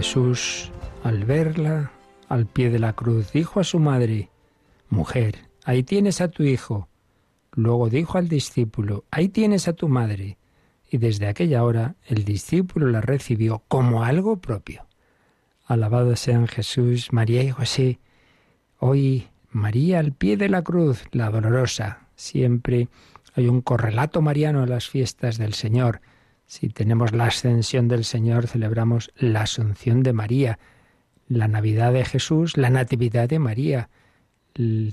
Jesús, al verla al pie de la cruz, dijo a su madre, Mujer, ahí tienes a tu hijo. Luego dijo al discípulo, Ahí tienes a tu madre. Y desde aquella hora el discípulo la recibió como algo propio. Alabado sean Jesús, María y José. Hoy María al pie de la cruz, la dolorosa. Siempre hay un correlato mariano en las fiestas del Señor. Si tenemos la ascensión del Señor, celebramos la asunción de María, la Navidad de Jesús, la Natividad de María.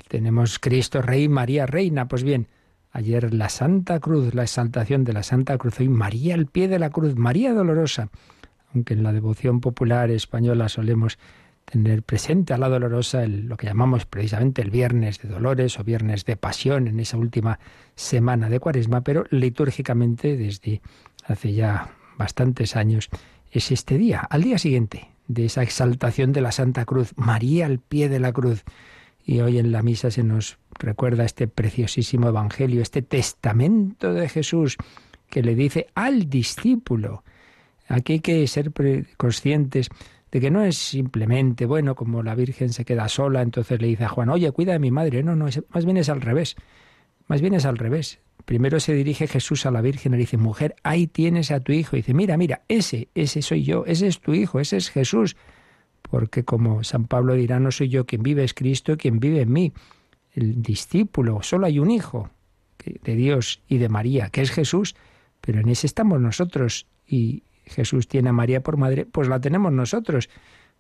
Tenemos Cristo Rey, María Reina. Pues bien, ayer la Santa Cruz, la exaltación de la Santa Cruz, hoy María al pie de la cruz, María dolorosa. Aunque en la devoción popular española solemos tener presente a la dolorosa lo que llamamos precisamente el viernes de dolores o viernes de pasión en esa última semana de cuaresma, pero litúrgicamente desde hace ya bastantes años, es este día, al día siguiente de esa exaltación de la Santa Cruz, María al pie de la cruz. Y hoy en la misa se nos recuerda este preciosísimo Evangelio, este testamento de Jesús que le dice al discípulo. Aquí hay que ser conscientes de que no es simplemente, bueno, como la Virgen se queda sola, entonces le dice a Juan, oye, cuida de mi madre. No, no, más bien es al revés. Más bien es al revés. Primero se dirige Jesús a la Virgen y le dice, mujer, ahí tienes a tu hijo. Y dice, mira, mira, ese, ese soy yo, ese es tu hijo, ese es Jesús. Porque como San Pablo dirá, no soy yo quien vive, es Cristo quien vive en mí. El discípulo, solo hay un hijo de Dios y de María, que es Jesús, pero en ese estamos nosotros. Y Jesús tiene a María por madre, pues la tenemos nosotros.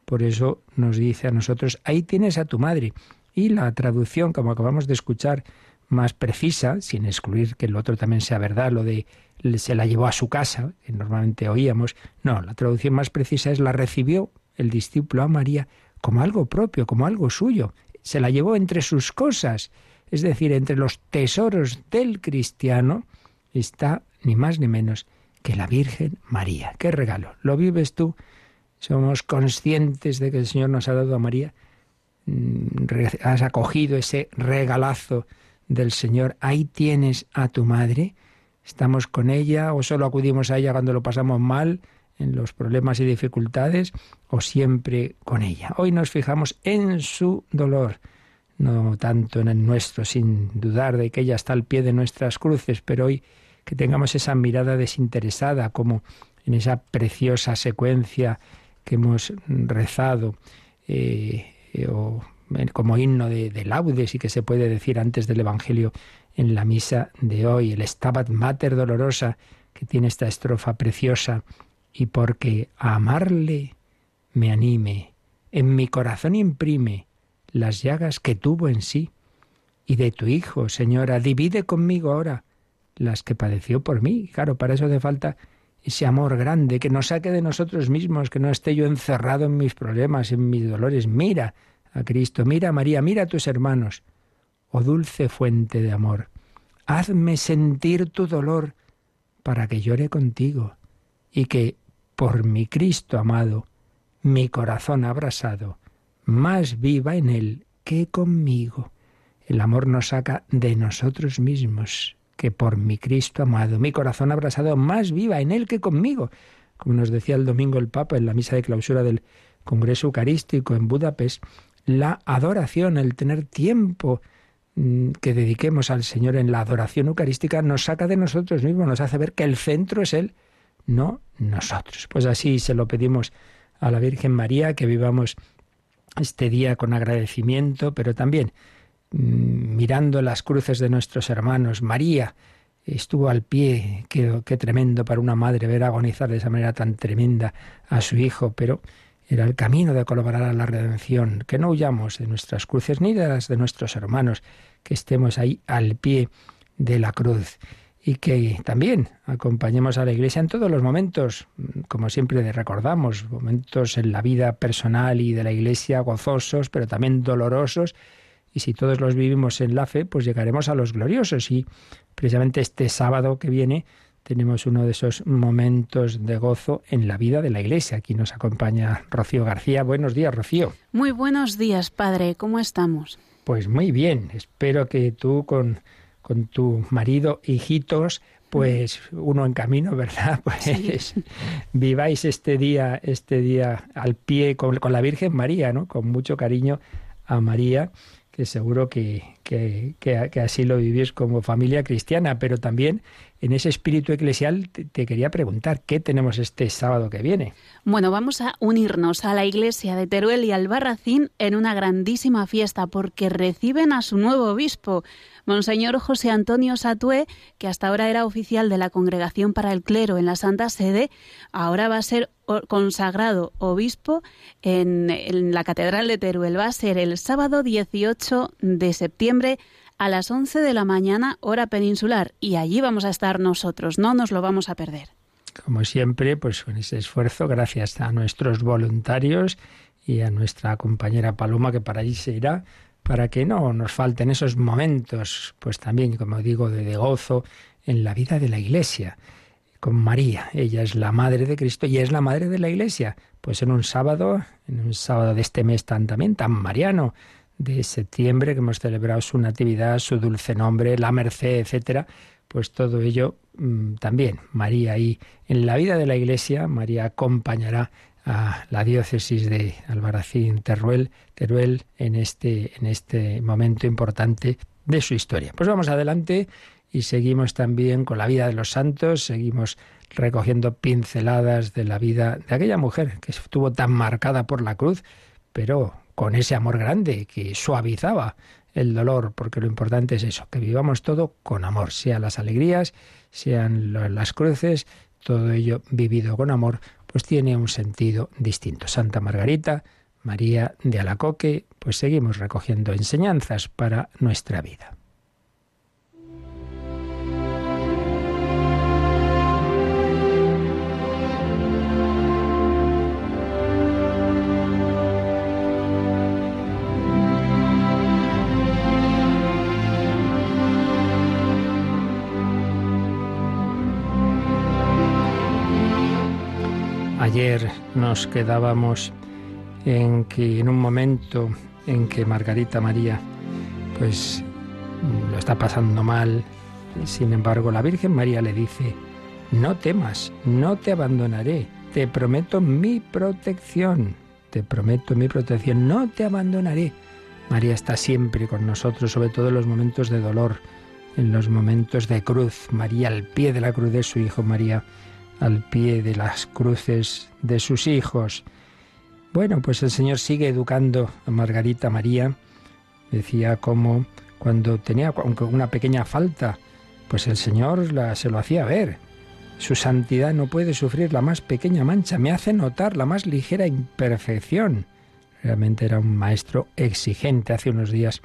Por eso nos dice a nosotros, ahí tienes a tu madre. Y la traducción, como acabamos de escuchar, más precisa, sin excluir que el otro también sea verdad, lo de se la llevó a su casa, que normalmente oíamos. No, la traducción más precisa es la recibió el discípulo a María como algo propio, como algo suyo. Se la llevó entre sus cosas, es decir, entre los tesoros del cristiano está ni más ni menos que la Virgen María. ¡Qué regalo! ¿Lo vives tú? ¿Somos conscientes de que el Señor nos ha dado a María? Mm, ¿Has acogido ese regalazo del Señor, ahí tienes a tu madre, estamos con ella o solo acudimos a ella cuando lo pasamos mal, en los problemas y dificultades, o siempre con ella. Hoy nos fijamos en su dolor, no tanto en el nuestro, sin dudar de que ella está al pie de nuestras cruces, pero hoy que tengamos esa mirada desinteresada, como en esa preciosa secuencia que hemos rezado, eh, o como himno de, laudes y que se puede decir antes del Evangelio en la misa de hoy, el Stabat Mater dolorosa que tiene esta estrofa preciosa, y porque a amarle me anime, en mi corazón imprime las llagas que tuvo en sí, y de tu Hijo, Señora, divide conmigo ahora las que padeció por mí. Claro, para eso hace falta ese amor grande, que nos saque de nosotros mismos, que no esté yo encerrado en mis problemas, en mis dolores. Mira, a Cristo. Mira, María, mira a tus hermanos. Oh dulce fuente de amor, hazme sentir tu dolor para que llore contigo y que, por mi Cristo amado, mi corazón abrasado, más viva en él que conmigo. El amor nos saca de nosotros mismos, que por mi Cristo amado, mi corazón abrasado, más viva en él que conmigo. Como nos decía el domingo el Papa en la misa de clausura del Congreso Eucarístico en Budapest, la adoración, el tener tiempo mm, que dediquemos al Señor en la adoración eucarística nos saca de nosotros mismos, nos hace ver que el centro es Él, no nosotros. Pues así se lo pedimos a la Virgen María, que vivamos este día con agradecimiento, pero también mm, mirando las cruces de nuestros hermanos. María estuvo al pie, qué, qué tremendo para una madre ver agonizar de esa manera tan tremenda a su hijo, pero era el camino de colaborar a la redención, que no huyamos de nuestras cruces ni de las de nuestros hermanos, que estemos ahí al pie de la cruz. y que también acompañemos a la Iglesia en todos los momentos, como siempre recordamos, momentos en la vida personal y de la Iglesia gozosos, pero también dolorosos. Y si todos los vivimos en la fe, pues llegaremos a los gloriosos. Y precisamente este sábado que viene tenemos uno de esos momentos de gozo en la vida de la Iglesia. Aquí nos acompaña Rocío García. Buenos días, Rocío. Muy buenos días, Padre. ¿Cómo estamos? Pues muy bien. Espero que tú con con tu marido, hijitos, pues uno en camino, ¿verdad? Pues viváis este día, este día al pie con, con, la Virgen María, ¿no? Con mucho cariño a María, que seguro que, que, que, así lo vivís como familia cristiana, pero también en ese espíritu eclesial te, quería preguntar, ¿qué tenemos este sábado que viene? Bueno, vamos a unirnos a la iglesia de Teruel y Albarracín en una grandísima fiesta porque reciben a su nuevo obispo, Monseñor José Antonio Satué, que hasta ahora era oficial de la Congregación para el Clero en la Santa Sede, ahora va a ser consagrado obispo en, en la Catedral de Teruel. Va a ser el sábado 18 de septiembre a las 11 de la mañana, hora peninsular, y allí vamos a estar nosotros, no nos lo vamos a perder. Como siempre, pues con ese esfuerzo, gracias a nuestros voluntarios y a nuestra compañera Paloma, que para allí se irá, para que no nos falten esos momentos, pues también, como digo, de, gozo en la vida de la Iglesia con María. Ella es la madre de Cristo y es la madre de la Iglesia. Pues en un sábado, en un sábado de este mes tan también tan mariano, de septiembre, que hemos celebrado su natividad, su dulce nombre, la merced, etcétera, pues todo ello mm, también María ahí en la vida de la Iglesia, María acompañará a la diócesis de Albarracín Teruel, Teruel en este en este momento importante de su historia. Pues vamos adelante y seguimos también con la vida de los santos, seguimos recogiendo pinceladas de la vida de aquella mujer que estuvo tan marcada por la cruz, pero con ese amor grande que suavizaba el dolor, porque lo importante es eso, que vivamos todo con amor, sean las alegrías, sean las cruces, todo ello vivido con amor, pues tiene un sentido distinto. Santa Margarita, María de Alacoque, pues seguimos recogiendo enseñanzas para nuestra vida. Ayer nos quedábamos en que en un momento en que Margarita María pues lo está pasando mal, sin embargo la Virgen María le dice, no temas, no te abandonaré, te prometo mi protección, te prometo mi protección, no te abandonaré. María está siempre con nosotros, sobre todo en los momentos de dolor, en los momentos de cruz. María al pie de la cruz de su Hijo María al pie de las cruces de sus hijos. Bueno, pues el Señor sigue educando a Margarita María. Decía como cuando tenía aunque una pequeña falta, pues el Señor la, se lo hacía ver. Su santidad no puede sufrir la más pequeña mancha, me hace notar la más ligera imperfección. Realmente era un maestro exigente. Hace unos días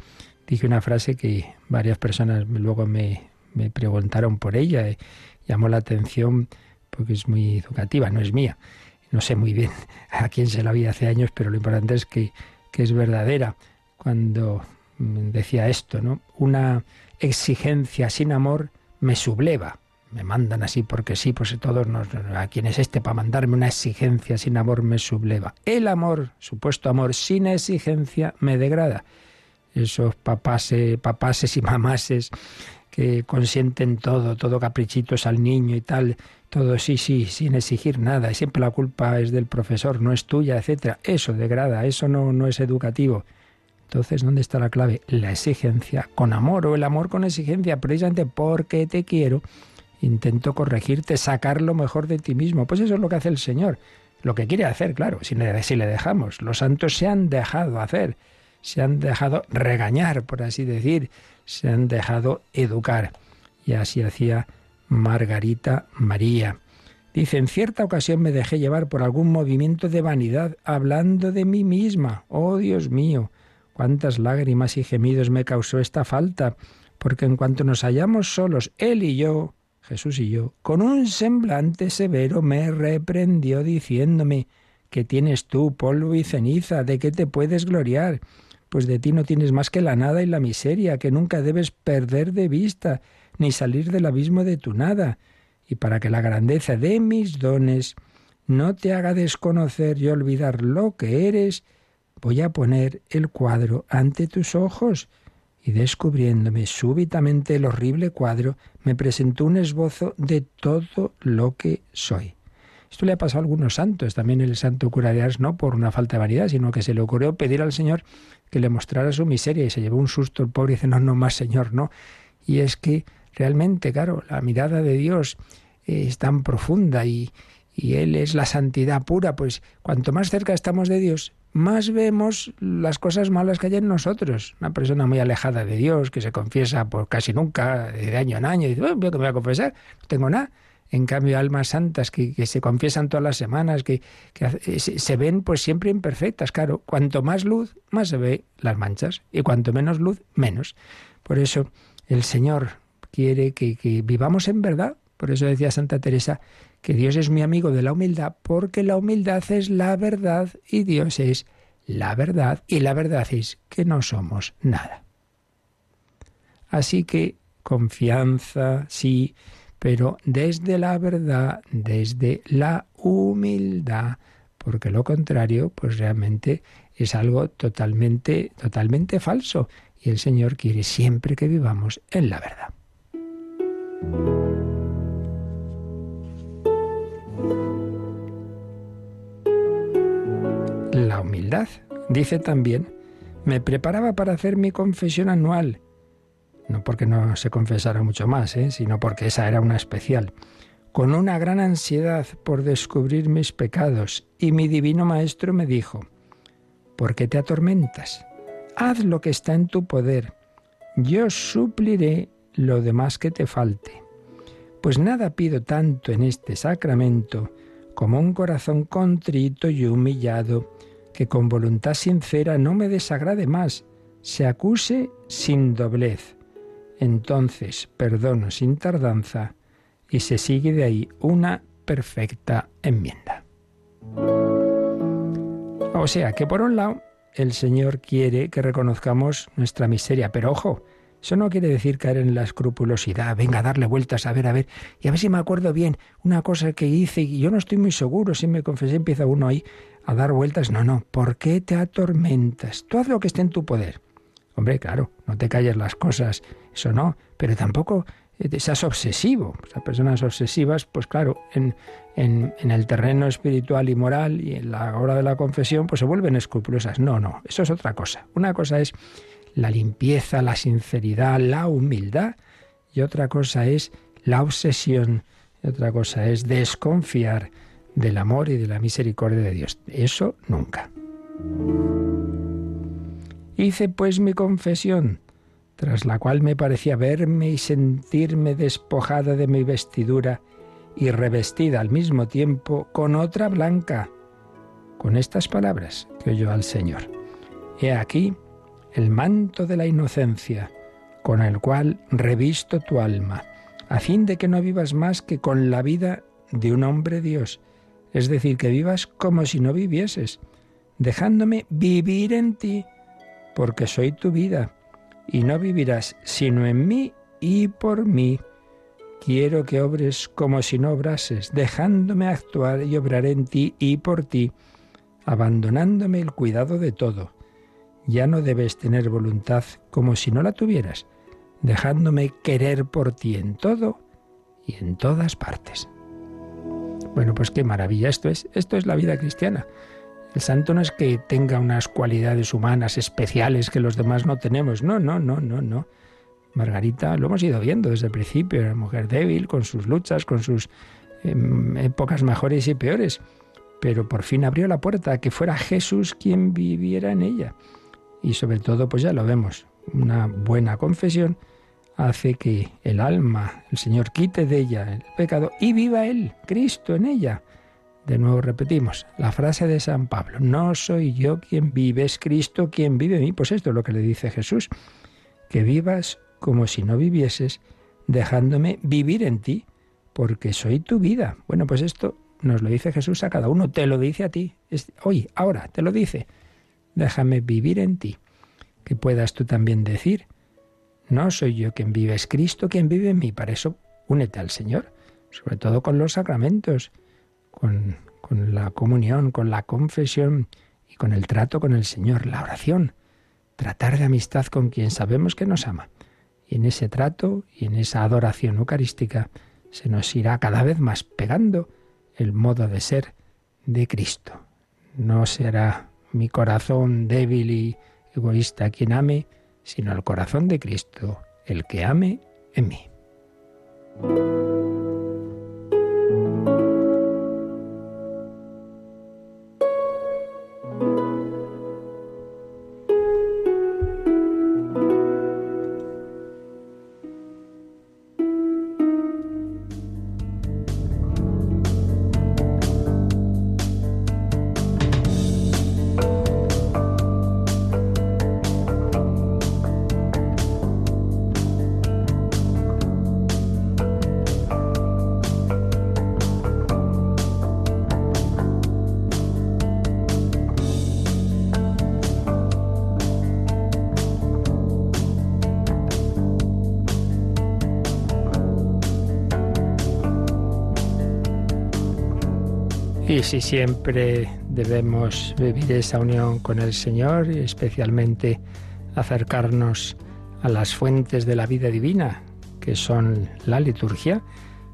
dije una frase que varias personas luego me, me preguntaron por ella. y llamó la atención porque es muy educativa, no es mía. No sé muy bien a quién se la vi hace años, pero lo importante es que, que es verdadera. Cuando decía esto, ¿no? Una exigencia sin amor me subleva. Me mandan así porque sí, pues todos nos, a quién es este para mandarme una exigencia sin amor me subleva. El amor, supuesto amor sin exigencia me degrada. Esos papases, papases y mamases que consienten todo, todo caprichitos al niño y tal, todo sí, sí, sin exigir nada, y siempre la culpa es del profesor, no es tuya, etcétera. Eso degrada, eso no, no es educativo. Entonces, ¿dónde está la clave? La exigencia con amor o el amor con exigencia, precisamente porque te quiero, intento corregirte, sacar lo mejor de ti mismo. Pues eso es lo que hace el Señor. Lo que quiere hacer, claro, si le, si le dejamos. Los santos se han dejado hacer, se han dejado regañar, por así decir, se han dejado educar. Y así hacía Margarita María. Dice, en cierta ocasión me dejé llevar por algún movimiento de vanidad hablando de mí misma. Oh Dios mío, cuántas lágrimas y gemidos me causó esta falta, porque en cuanto nos hallamos solos, él y yo, Jesús y yo, con un semblante severo me reprendió diciéndome, ¿qué tienes tú, polvo y ceniza? ¿De qué te puedes gloriar? Pues de ti no tienes más que la nada y la miseria, que nunca debes perder de vista, ni salir del abismo de tu nada. Y para que la grandeza de mis dones no te haga desconocer y olvidar lo que eres, voy a poner el cuadro ante tus ojos. Y descubriéndome súbitamente el horrible cuadro, me presentó un esbozo de todo lo que soy. Esto le ha pasado a algunos santos, también el santo cura de Ars, no por una falta de vanidad, sino que se le ocurrió pedir al Señor que le mostrara su miseria y se llevó un susto el pobre y dice, no, no más, Señor, no. Y es que realmente, claro, la mirada de Dios es tan profunda y, y Él es la santidad pura, pues cuanto más cerca estamos de Dios, más vemos las cosas malas que hay en nosotros. Una persona muy alejada de Dios, que se confiesa por casi nunca, de año en año, y dice, bueno, ¿qué me voy a confesar? No tengo nada. En cambio, almas santas que, que se confiesan todas las semanas, que, que, se ven pues siempre imperfectas. Claro, cuanto más luz, más se ve las manchas, y cuanto menos luz, menos. Por eso el Señor quiere que, que vivamos en verdad. Por eso decía Santa Teresa, que Dios es mi amigo de la humildad, porque la humildad es la verdad y Dios es la verdad, y la verdad es que no somos nada. Así que confianza, sí, pero desde la verdad, desde la humildad, porque lo contrario, pues realmente es algo totalmente, totalmente falso. Y el Señor quiere siempre que vivamos en la verdad. La humildad. Dice también, me preparaba para hacer mi confesión anual. No porque no se confesara mucho más, ¿eh? sino porque esa era una especial. Con una gran ansiedad por descubrir mis pecados. Y mi divino maestro me dijo, ¿por qué te atormentas? Haz lo que está en tu poder. Yo supliré lo demás que te falte. Pues nada pido tanto en este sacramento como un corazón contrito y humillado, que con voluntad sincera no me desagrade más, se acuse sin doblez. Entonces perdono sin tardanza y se sigue de ahí una perfecta enmienda. O sea que por un lado el Señor quiere que reconozcamos nuestra miseria, pero ojo, eso no quiere decir caer en la escrupulosidad, venga a darle vueltas, a ver, a ver, y a ver si me acuerdo bien una cosa que hice y yo no estoy muy seguro, si me confesé, empieza uno ahí a dar vueltas. No, no, ¿por qué te atormentas? Tú haz lo que esté en tu poder. Hombre, claro, no te calles las cosas, eso no, pero tampoco eh, seas obsesivo. Sea, personas obsesivas, pues claro, en, en, en, el terreno espiritual y moral y en la hora de la confesión, pues se vuelven escrupulosas. No, no, eso es otra cosa. Una cosa es la limpieza, la sinceridad, la humildad, y otra cosa es la obsesión, y otra cosa es desconfiar del amor y de la misericordia de Dios. Eso nunca. Hice pues mi confesión, tras la cual me parecía verme y sentirme despojada de mi vestidura y revestida al mismo tiempo con otra blanca, con estas palabras que oyó al Señor. He aquí el manto de la inocencia, con el cual revisto tu alma, a fin de que no vivas más que con la vida de un hombre Dios, es decir, que vivas como si no vivieses, dejándome vivir en ti, porque soy tu vida, y no vivirás sino en mí y por mí. Quiero que obres como si no obrases, dejándome actuar y obrar en ti y por ti, abandonándome el cuidado de todo ya no debes tener voluntad como si no la tuvieras, dejándome querer por ti en todo y en todas partes. Bueno, pues qué maravilla esto es. Esto es la vida cristiana. El santo no es que tenga unas cualidades humanas especiales que los demás no tenemos. No, no, no, no, no. Margarita, lo hemos ido viendo desde el principio, era mujer débil, con sus luchas, con sus em, épocas mejores y peores. Pero por fin abrió la puerta a que fuera Jesús quien viviera en ella y sobre todo, pues ya lo vemos, una buena confesión hace que el alma, el Señor quite de ella el pecado y viva Él, Cristo en ella. De nuevo repetimos la frase de San Pablo, no soy yo quien vive, es Cristo quien vive en mí. Pues esto es lo que le dice Jesús, que vivas como si no vivieses, dejándome vivir en ti. porque soy tu vida. Bueno, pues esto nos lo dice Jesús a cada uno, te lo dice a ti. Hoy, ahora, te lo dice. Déjame vivir en ti. Que puedas tú también decir, no soy yo quien vive, es Cristo quien vive en mí. Para eso, únete al Señor, sobre todo con los sacramentos, con, la comunión, con la confesión y con el trato con el Señor, la oración. Tratar de amistad con quien sabemos que nos ama. Y en ese trato y en esa adoración eucarística se nos irá cada vez más pegando el modo de ser de Cristo. No será mi corazón débil y egoísta quien ame, sino el corazón de Cristo, el que ame en mí. Y si siempre debemos vivir esa unión con el Señor y especialmente acercarnos a las fuentes de la vida divina, que son la liturgia,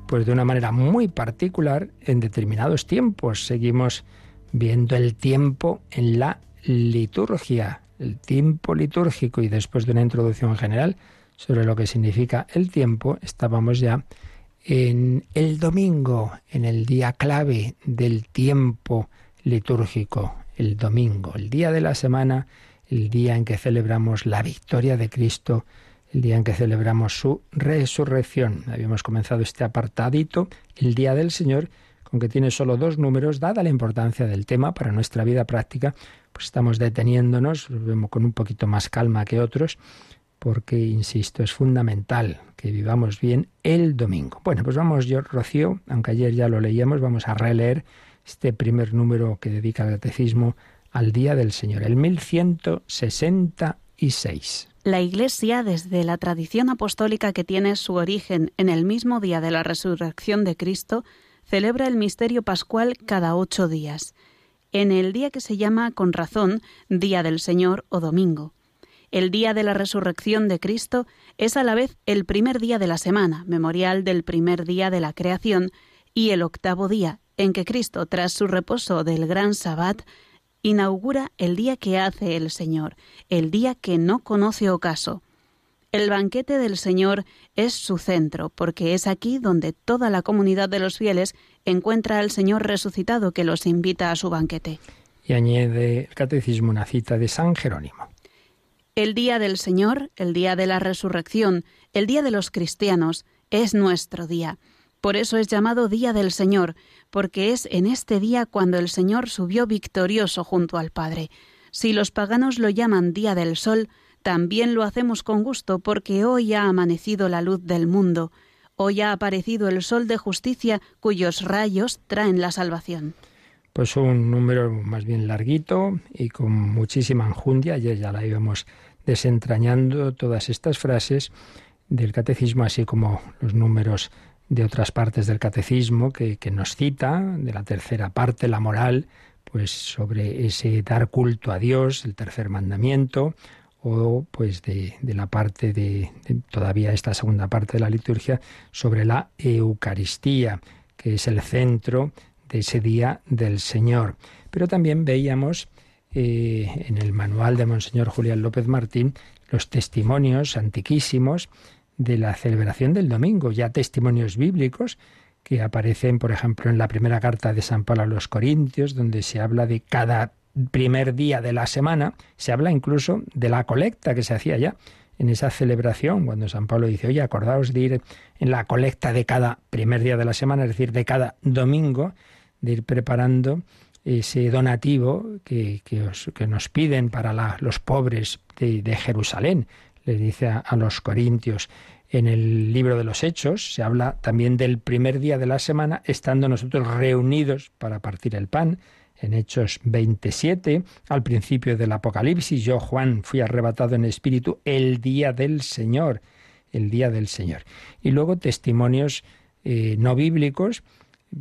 pues de una manera muy particular en determinados tiempos. Seguimos viendo el tiempo en la liturgia, el tiempo litúrgico y después de una introducción general sobre lo que significa el tiempo, estábamos ya en el domingo, en el día clave del tiempo litúrgico, el domingo, el día de la semana, el día en que celebramos la victoria de Cristo, el día en que celebramos su resurrección. Habíamos comenzado este apartadito, el Día del Señor, con que tiene solo dos números, dada la importancia del tema para nuestra vida práctica, pues estamos deteniéndonos, con un poquito más calma que otros, porque, insisto, es fundamental que vivamos bien el domingo. Bueno, pues vamos, yo, Rocío, aunque ayer ya lo leíamos, vamos a releer este primer número que dedica el catecismo al Día del Señor, el 1166. La Iglesia, desde la tradición apostólica que tiene su origen en el mismo día de la resurrección de Cristo, celebra el misterio pascual cada ocho días, en el día que se llama con razón Día del Señor o Domingo. El día de la resurrección de Cristo es a la vez el primer día de la semana, memorial del primer día de la creación, y el octavo día, en que Cristo, tras su reposo del gran sabbat, inaugura el día que hace el Señor, el día que no conoce ocaso. El banquete del Señor es su centro, porque es aquí donde toda la comunidad de los fieles encuentra al Señor resucitado que los invita a su banquete. Y añade el catecismo una cita de San Jerónimo. El día del Señor, el día de la resurrección, el día de los cristianos, es nuestro día. Por eso es llamado Día del Señor, porque es en este día cuando el Señor subió victorioso junto al Padre. Si los paganos lo llaman Día del Sol, también lo hacemos con gusto, porque hoy ha amanecido la luz del mundo, hoy ha aparecido el Sol de justicia cuyos rayos traen la salvación. Pues un número más bien larguito y con muchísima enjundia, ya, ya la íbamos desentrañando todas estas frases del catecismo, así como los números de otras partes del catecismo que, nos cita, de la tercera parte, la moral, pues sobre ese dar culto a Dios, el tercer mandamiento, o pues de, la parte de, todavía esta segunda parte de la liturgia sobre la Eucaristía, que es el centro de ese día del Señor. Pero también veíamos eh, en el manual de Monseñor Julián López Martín los testimonios antiquísimos de la celebración del domingo, ya testimonios bíblicos que aparecen, por ejemplo, en la primera carta de San Pablo a los Corintios, donde se habla de cada primer día de la semana, se habla incluso de la colecta que se hacía ya en esa celebración, cuando San Pablo dice, oye, acordaos de ir en la colecta de cada primer día de la semana, es decir, de cada domingo, de ir preparando ese donativo que, que, nos piden para los pobres de, Jerusalén, le dice a, los corintios. En el libro de los Hechos se habla también del primer día de la semana, estando nosotros reunidos para partir el pan. En Hechos 27, al principio del Apocalipsis, yo, Juan, fui arrebatado en espíritu el día del Señor, el día del Señor. Y luego testimonios eh, no bíblicos,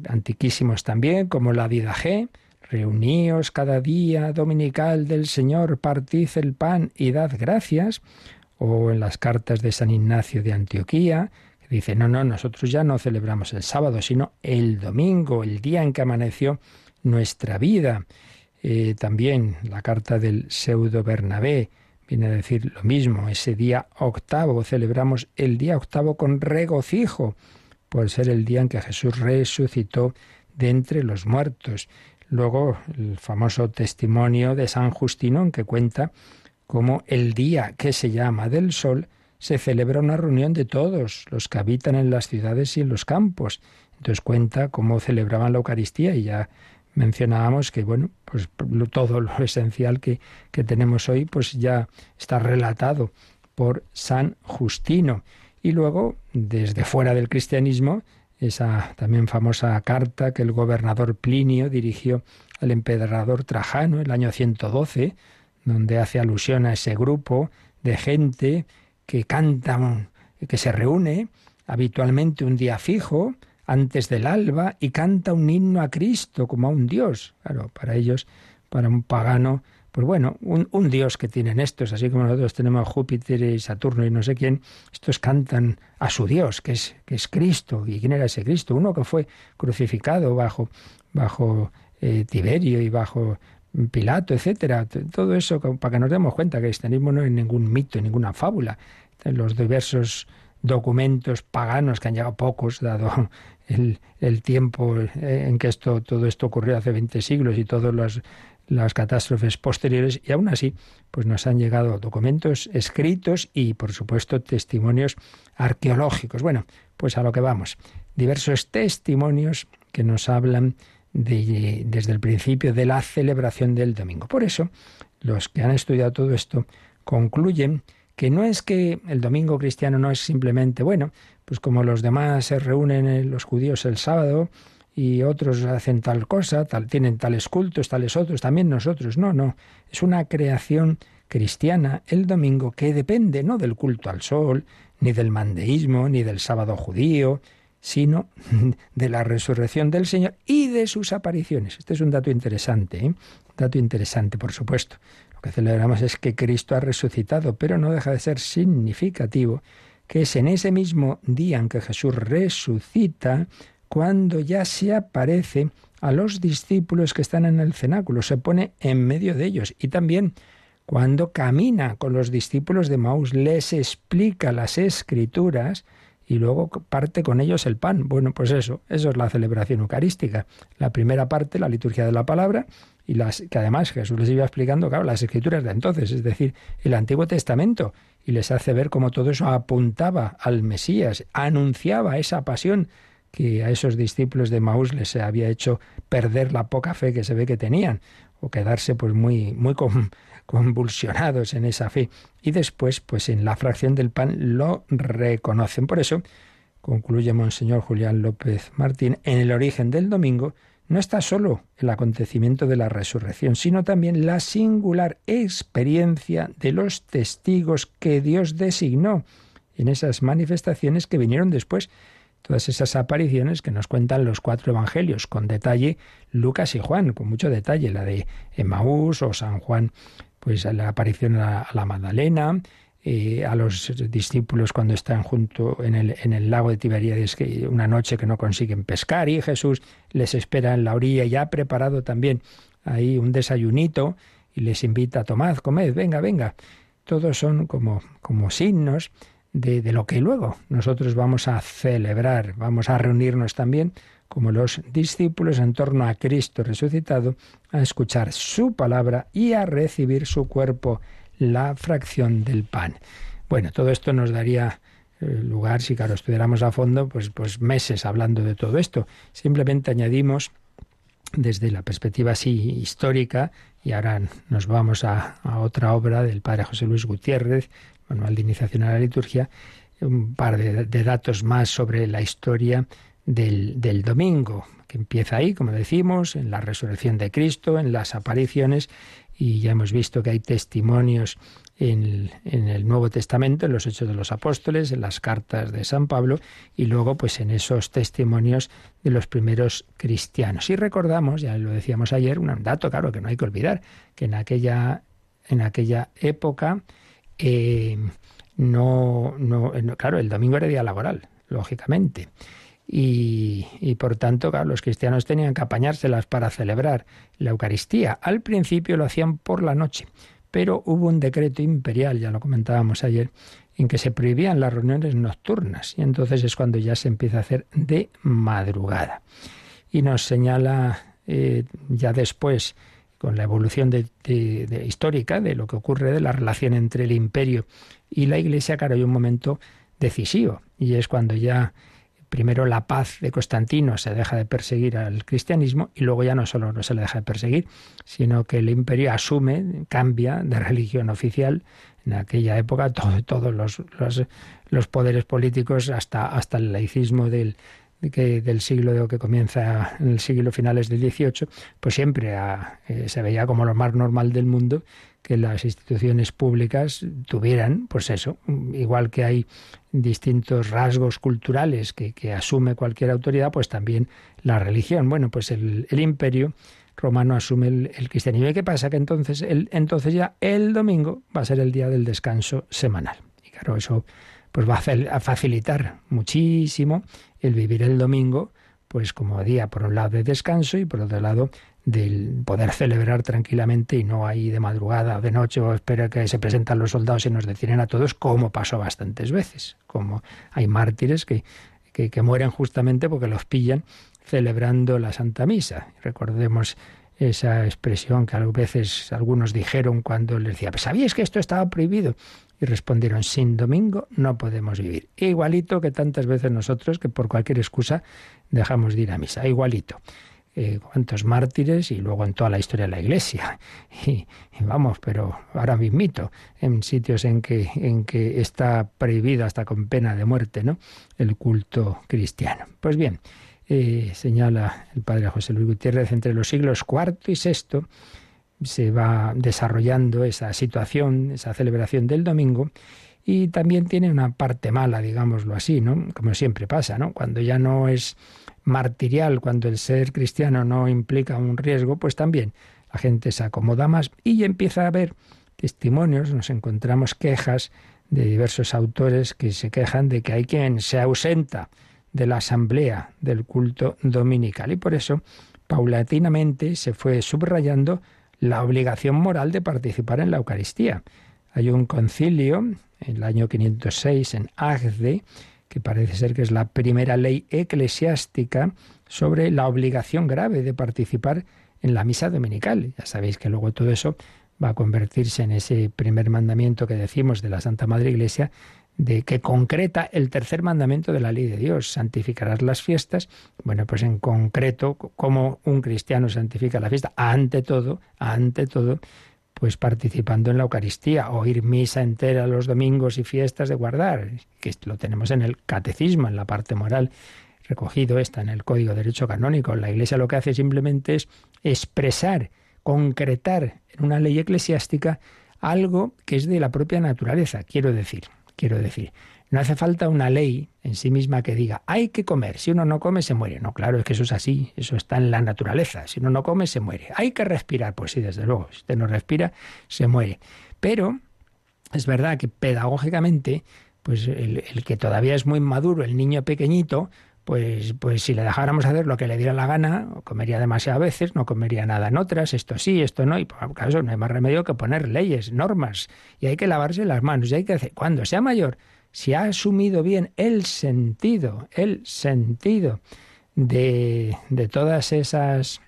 antiquísimos también, como la G, reuníos cada día dominical del Señor, partid el pan y dad gracias, o en las cartas de San Ignacio de Antioquía, que dice, no, no, nosotros ya no celebramos el sábado, sino el domingo, el día en que amaneció nuestra vida. Eh, también la carta del pseudo Bernabé viene a decir lo mismo, ese día octavo, celebramos el día octavo con regocijo, por ser el día en que Jesús resucitó de entre los muertos. Luego el famoso testimonio de San Justino en que cuenta como el día que se llama del sol se celebra una reunión de todos los que habitan en las ciudades y en los campos. Entonces cuenta cómo celebraban la Eucaristía y ya mencionábamos que bueno, pues todo lo esencial que, que tenemos hoy pues ya está relatado por San Justino. Y luego, desde fuera del cristianismo, esa también famosa carta que el gobernador Plinio dirigió al emperador Trajano el año 112, donde hace alusión a ese grupo de gente que canta, que se reúne habitualmente un día fijo, antes del alba, y canta un himno a Cristo como a un Dios. Claro, para ellos, para un pagano, pues bueno, un, Dios que tienen estos, así como nosotros tenemos Júpiter y Saturno y no sé quién, estos cantan a su Dios, que es, que es Cristo. ¿Y quién era ese Cristo? Uno que fue crucificado bajo, bajo eh, Tiberio y bajo Pilato, etcétera. Todo eso para que nos demos cuenta que el cristianismo no es ningún mito, ninguna fábula. Los diversos documentos paganos que han llegado pocos, dado el, el tiempo en que esto, todo esto ocurrió hace 20 siglos y todas las catástrofes posteriores, y aún así, pues nos han llegado documentos escritos y, por supuesto, testimonios arqueológicos. Bueno, pues a lo que vamos. Diversos testimonios que nos hablan desde el principio de la celebración del domingo. Por eso, los que han estudiado todo esto concluyen que no es que el domingo cristiano no es simplemente, bueno, pues como los demás se reúnen eh, los judíos el sábado y otros hacen tal cosa, tal, tienen tales cultos, tales otros, también nosotros. No, no, es una creación cristiana el domingo que depende no del culto al sol, ni del mandeísmo, ni del sábado judío, sino de la resurrección del Señor y de sus apariciones. Este es un dato interesante, ¿eh? dato interesante, por supuesto. Lo que celebramos es que Cristo ha resucitado, pero no deja de ser significativo que es en ese mismo día en que Jesús resucita, cuando ya se aparece a los discípulos que están en el cenáculo, se pone en medio de ellos y también cuando camina con los discípulos de Maús, les explica las escrituras, y luego parte con ellos el pan. Bueno, pues eso, eso es la celebración eucarística. La primera parte, la liturgia de la palabra, y las que además Jesús les iba explicando, claro, las escrituras de entonces, es decir, el Antiguo Testamento, y les hace ver cómo todo eso apuntaba al Mesías, anunciaba esa pasión que a esos discípulos de Maús les había hecho perder la poca fe que se ve que tenían, o quedarse pues muy, muy convulsionados en esa fe. Y después, pues en la fracción del pan lo reconocen. Por eso, concluye Monseñor Julián López Martín, en el origen del domingo no está solo el acontecimiento de la resurrección, sino también la singular experiencia de los testigos que Dios designó en esas manifestaciones que vinieron después todas esas apariciones que nos cuentan los cuatro evangelios, con detalle Lucas y Juan, con mucho detalle, la de Emaús o San Juan pues la aparición a la, Magdalena, eh, a los discípulos cuando están junto en el, en el lago de Tiberíades, que una noche que no consiguen pescar, y Jesús les espera en la orilla y ha preparado también ahí un desayunito y les invita a tomar, comed, venga, venga. Todos son como, como signos de, lo que luego nosotros vamos a celebrar, vamos a reunirnos también como los discípulos en torno a Cristo resucitado, a escuchar su palabra y a recibir su cuerpo, la fracción del pan. Bueno, todo esto nos daría eh, lugar, si claro estudiáramos a fondo, pues, pues meses hablando de todo esto. Simplemente añadimos desde la perspectiva así histórica, y ahora nos vamos a, otra obra del padre José Luis Gutiérrez, Manual de Iniciación a la Liturgia, un par de, datos más sobre la historia del, del, domingo, que empieza ahí, como decimos, en la resurrección de Cristo, en las apariciones, y ya hemos visto que hay testimonios en, el Nuevo Testamento, en los Hechos de los Apóstoles, en las cartas de San Pablo y luego pues en esos testimonios de los primeros cristianos. Y recordamos, ya lo decíamos ayer, un dato claro que no hay que olvidar, que en aquella, en aquella época eh, no, no, claro, el domingo era día laboral, lógicamente. Y, y, por tanto, claro, los cristianos tenían que apañárselas para celebrar la Eucaristía. Al principio lo hacían por la noche, pero hubo un decreto imperial, ya lo comentábamos ayer, en que se prohibían las reuniones nocturnas y entonces es cuando ya se empieza a hacer de madrugada. Y nos señala eh, ya después, con la evolución de, histórica de lo que ocurre de la relación entre el imperio y la Iglesia, claro, hay un momento decisivo y es cuando ya primero la paz de Constantino se deja de perseguir al cristianismo y luego ya no solo no se le deja de perseguir, sino que el imperio asume, cambia de religión oficial. En aquella época todos los, los, poderes políticos, hasta, hasta el laicismo del, que, del siglo que comienza en el siglo finales del XVIII, pues siempre eh, se veía como lo más normal del mundo que las instituciones públicas tuvieran, pues eso, igual que hay distintos rasgos culturales que, asume cualquier autoridad, pues también la religión. Bueno, pues el, imperio romano asume el, cristianismo. ¿Y qué pasa? Que entonces, el, entonces ya el domingo va a ser el día del descanso semanal. Y claro, eso pues va a facilitar muchísimo el vivir el domingo, pues como día por un lado de descanso y por otro lado del poder celebrar tranquilamente y no ahí de madrugada o de noche o espera que se presentan los soldados y nos detienen a todos, como pasó bastantes veces. Como hay mártires que, que, mueren justamente porque los pillan celebrando la Santa Misa. Recordemos esa expresión que a veces algunos dijeron cuando les decía, ¿sabíais que esto estaba prohibido? Y respondieron, sin domingo no podemos vivir. Igualito que tantas veces nosotros que por cualquier excusa dejamos de ir a misa. Igualito. Eh, cuántos mártires y luego en toda la historia de la Iglesia. Y, vamos, pero ahora mismito, en sitios en que, en que está prohibido hasta con pena de muerte, ¿no? El culto cristiano. Pues bien, eh, señala el padre José Luis Gutiérrez, entre los siglos IV y VI se va desarrollando esa situación, esa celebración del domingo, y también tiene una parte mala, digámoslo así, ¿no? Como siempre pasa, ¿no? Cuando ya no es martirial, cuando el ser cristiano no implica un riesgo, pues también la gente se acomoda más y empieza a haber testimonios, nos encontramos quejas de diversos autores que se quejan de que hay quien se ausenta de la asamblea del culto dominical y por eso paulatinamente se fue subrayando la obligación moral de participar en la Eucaristía. Hay un concilio en el año 506 en Agde que parece ser que es la primera ley eclesiástica sobre la obligación grave de participar en la misa dominical. Ya sabéis que luego todo eso va a convertirse en ese primer mandamiento que decimos de la Santa Madre Iglesia, de que concreta el tercer mandamiento de la ley de Dios, santificarás las fiestas. Bueno, pues en concreto, cómo un cristiano santifica la fiesta, ante todo, ante todo, pues participando en la Eucaristía, oír misa entera los domingos y fiestas de guardar, que lo tenemos en el catecismo, en la parte moral recogido está en el Código de Derecho Canónico. La Iglesia lo que hace simplemente es expresar, concretar en una ley eclesiástica algo que es de la propia naturaleza, quiero decir, quiero decir. No hace falta una ley en sí misma que diga, hay que comer, si uno no come se muere. No, claro, es que eso es así, eso está en la naturaleza. Si uno no come se muere. Hay que respirar, pues sí, desde luego, si usted no respira, se muere. Pero es verdad que pedagógicamente, pues el, que todavía es muy maduro, el niño pequeñito, pues, pues si le dejáramos hacer lo que le diera la gana, comería demasiadas veces, no comería nada en otras, esto sí, esto no, y por caso no hay más remedio que poner leyes, normas, y hay que lavarse las manos, y hay que hacer, cuando sea mayor, si ha asumido bien el sentido, el sentido de, de todas esas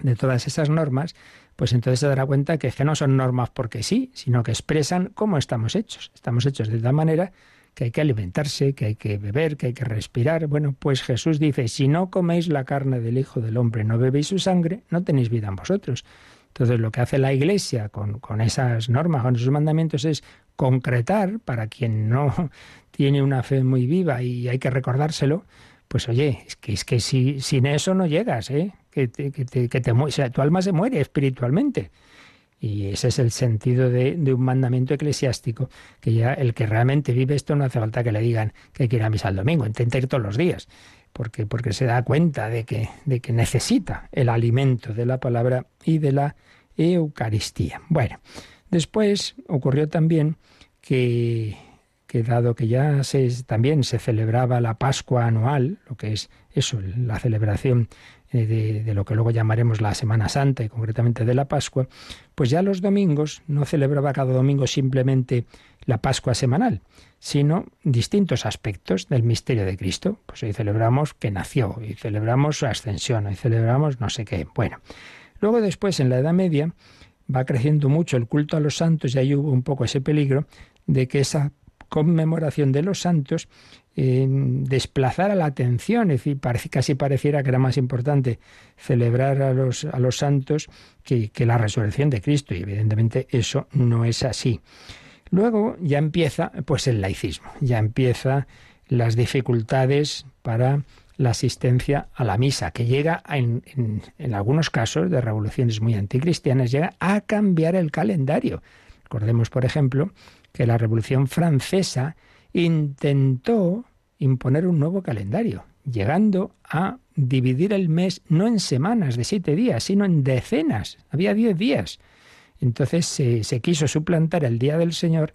de todas esas normas, pues entonces se dará cuenta que, que no son normas porque sí, sino que expresan cómo estamos hechos. Estamos hechos de tal manera que hay que alimentarse, que hay que beber, que hay que respirar. Bueno, pues Jesús dice, si no coméis la carne del Hijo del Hombre, no bebéis su sangre, no tenéis vida en vosotros. Entonces lo que hace la Iglesia con, con esas normas, con esos mandamientos, es concretar para quien no tiene una fe muy viva y hay que recordárselo, pues oye, es que, es que si, sin eso no llegas, ¿eh? que, te, que, te, que o sea, tu alma se muere espiritualmente. Y ese es el sentido de, un mandamiento eclesiástico, que ya el que realmente vive esto no hace falta que le digan que hay que a misa el domingo, intenta ir todos los días, porque, porque se da cuenta de que, de que necesita el alimento de la palabra y de la Eucaristía. Bueno, después ocurrió también que, que dado que ya se, también se celebraba la Pascua anual, lo que es eso, la celebración de, de, lo que luego llamaremos la Semana Santa y concretamente de la Pascua, pues ya los domingos no celebraba cada domingo simplemente la Pascua semanal, sino distintos aspectos del misterio de Cristo. Pues hoy celebramos que nació, y celebramos su ascensión, y celebramos no sé qué. Bueno, luego después en la Edad Media va creciendo mucho el culto a los santos y ahí hubo un poco ese peligro de que esa conmemoración de los santos eh, desplazara la atención, es decir, casi pareciera que era más importante celebrar a los, a santos que, la resurrección de Cristo, y evidentemente eso no es así. Luego ya empieza pues el laicismo, ya empieza las dificultades para la asistencia a la misa, que llega en, algunos casos de revoluciones muy anticristianas, llega a cambiar el calendario. Recordemos, por ejemplo, que la Revolución Francesa intentó imponer un nuevo calendario, llegando a dividir el mes no en semanas de siete días, sino en decenas. Había diez días. Entonces se, quiso suplantar el Día del Señor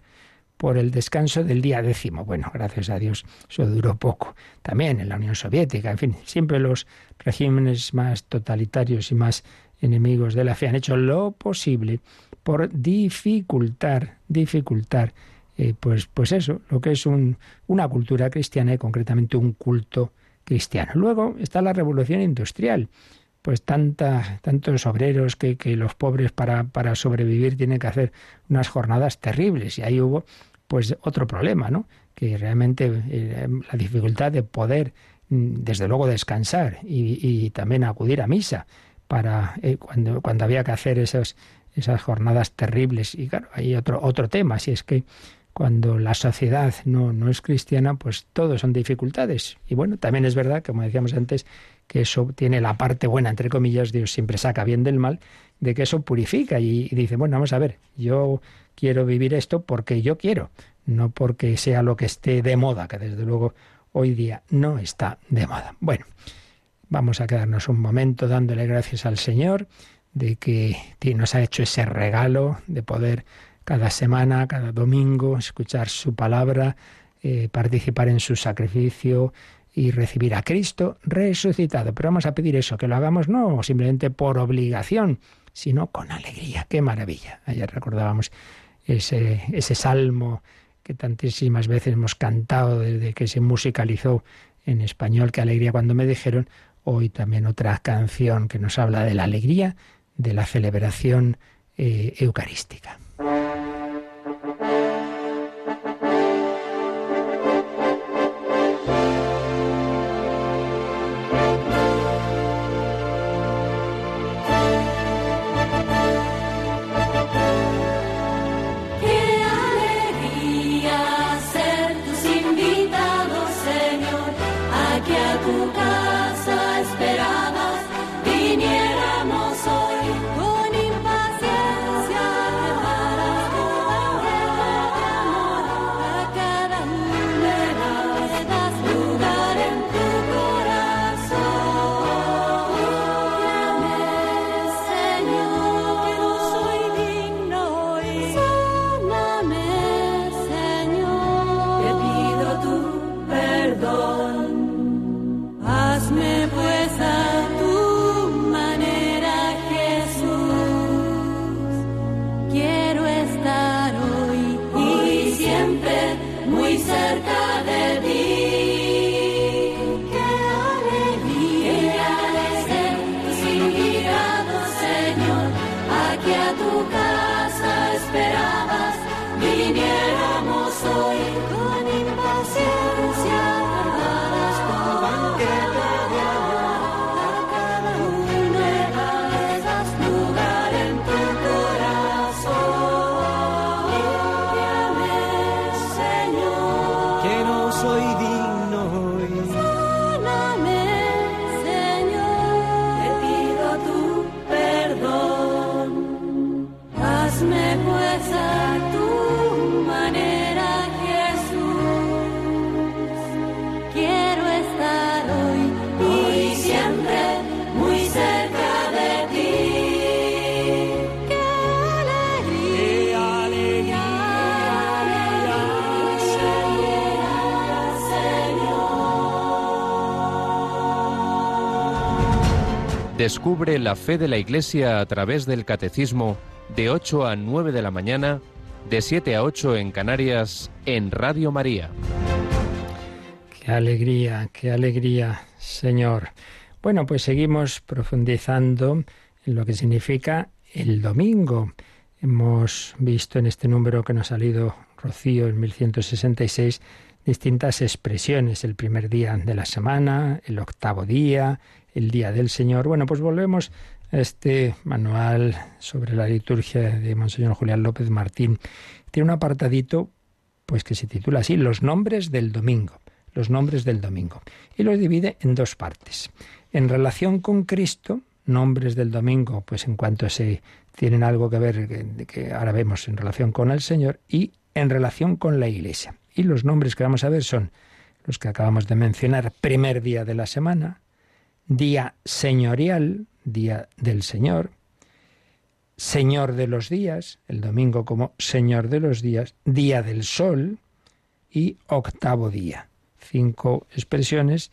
por el descanso del día décimo. Bueno, gracias a Dios, eso duró poco. También en la Unión Soviética, en fin, siempre los regímenes más totalitarios y más enemigos de la fe han hecho lo posible por dificultar, dificultar, eh, pues, pues eso, lo que es un, una cultura cristiana y concretamente un culto cristiano. Luego está la revolución industrial pues tanta, tantos obreros que, los pobres para, sobrevivir tienen que hacer unas jornadas terribles. Y ahí hubo pues otro problema, ¿no? Que realmente eh, la dificultad de poder, mm, desde luego, descansar y, y también acudir a misa para eh, cuando, cuando había que hacer esos, esas jornadas terribles. Y claro, hay otro, otro tema, si es que cuando la sociedad no, no es cristiana, pues todo son dificultades. Y bueno, también es verdad, como decíamos antes, que eso tiene la parte buena, entre comillas, Dios siempre saca bien del mal, de que eso purifica y, y dice, bueno, vamos a ver, yo quiero vivir esto porque yo quiero, no porque sea lo que esté de moda, que desde luego hoy día no está de moda. Bueno, vamos a quedarnos un momento dándole gracias al Señor de que nos ha hecho ese regalo de poder cada semana, cada domingo, escuchar su palabra, eh, participar en su sacrificio, y recibir a Cristo resucitado. Pero vamos a pedir eso, que lo hagamos no simplemente por obligación, sino con alegría. ¡Qué maravilla! Ayer recordábamos ese, ese salmo que tantísimas veces hemos cantado desde que se musicalizó en español, qué alegría cuando me dijeron, hoy también otra canción que nos habla de la alegría de la celebración eh, eucarística. Descubre la fe de la Iglesia a través del Catecismo de 8 a 9 de la mañana, de 7 a 8 en Canarias, en Radio María. Qué alegría, qué alegría, Señor. Bueno, pues seguimos profundizando en lo que significa el domingo. Hemos visto en este número que nos ha salido Rocío en 1166 distintas expresiones, el primer día de la semana, el octavo día, el Día del Señor. Bueno, pues volvemos a este manual sobre la liturgia de Monseñor Julián López Martín. Tiene un apartadito pues que se titula así, Los nombres del domingo, los nombres del domingo. Y los divide en dos partes. En relación con Cristo, nombres del domingo, pues en cuanto se tienen algo que ver, que, que ahora vemos en relación con el Señor, y en relación con la Iglesia. Y los nombres que vamos a ver son los que acabamos de mencionar, primer día de la semana, día señorial, día del Señor, Señor de los días, el domingo como Señor de los días, día del sol y octavo día. Cinco expresiones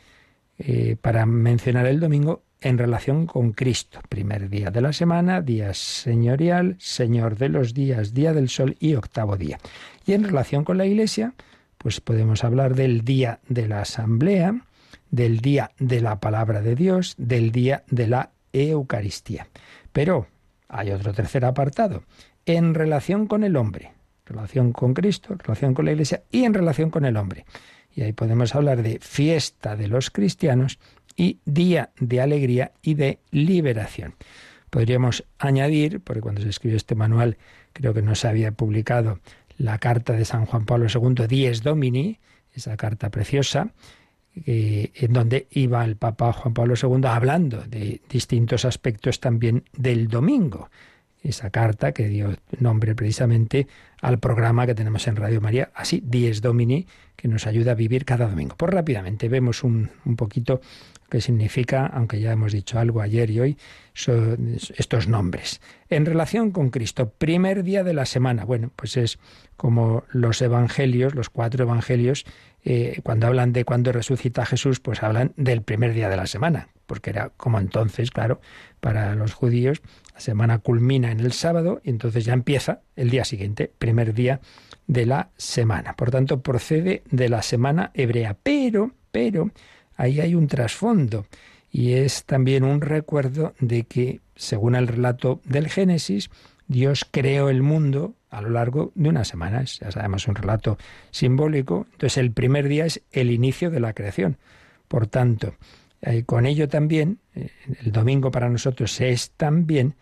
eh, para mencionar el domingo en relación con Cristo. Primer día de la semana, día señorial, Señor de los días, día del sol y octavo día. Y en relación con la Iglesia, pues podemos hablar del día de la asamblea, del día de la palabra de Dios, del día de la Eucaristía. Pero hay otro tercer apartado, en relación con el hombre, relación con Cristo, relación con la Iglesia y en relación con el hombre. Y ahí podemos hablar de fiesta de los cristianos y día de alegría y de liberación. Podríamos añadir, porque cuando se escribió este manual creo que no se había publicado la carta de San Juan Pablo II, Dies Domini, esa carta preciosa, en donde iba el Papa Juan Pablo II hablando de distintos aspectos también del domingo. Esa carta que dio nombre precisamente al programa que tenemos en Radio María, así, Dies Domini, que nos ayuda a vivir cada domingo. Pues rápidamente vemos un, poquito qué significa, aunque ya hemos dicho algo ayer y hoy, estos nombres. En relación con Cristo, primer día de la semana. Bueno, pues es como los evangelios, los cuatro evangelios, eh, cuando hablan de cuando resucita Jesús, pues hablan del primer día de la semana, porque era como entonces, claro, para los judíos, la semana culmina en el sábado y entonces ya empieza el día siguiente, primer día de la semana. Por tanto, procede de la semana hebrea, pero, pero, ahí hay un trasfondo y es también un recuerdo de que, según el relato del Génesis, Dios creó el mundo a lo largo de unas semanas. Ya sabemos, un relato simbólico. Entonces, el primer día es el inicio de la creación. Por tanto, eh, con ello también, eh, el domingo para nosotros es también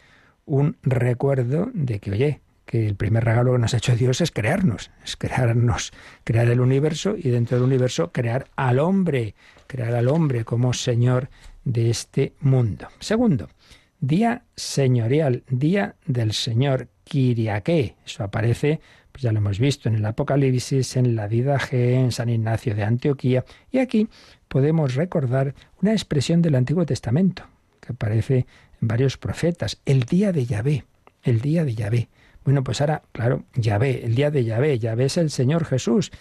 un recuerdo de que, oye, que el primer regalo que nos ha hecho Dios es crearnos, es crearnos, crear el universo y dentro del universo crear al hombre, crear al hombre como Señor de este mundo. Segundo, día señorial, día del Señor, Kiriaké. Eso aparece, pues ya lo hemos visto en el Apocalipsis, en la Didaje, en San Ignacio de Antioquía. Y aquí podemos recordar una expresión del Antiguo Testamento, que aparece en varios profetas, el día de Yahvé, el día de Yahvé. Bueno, pues ahora, claro, Yahvé, el día de Yahvé, Yahvé es el Señor Jesús.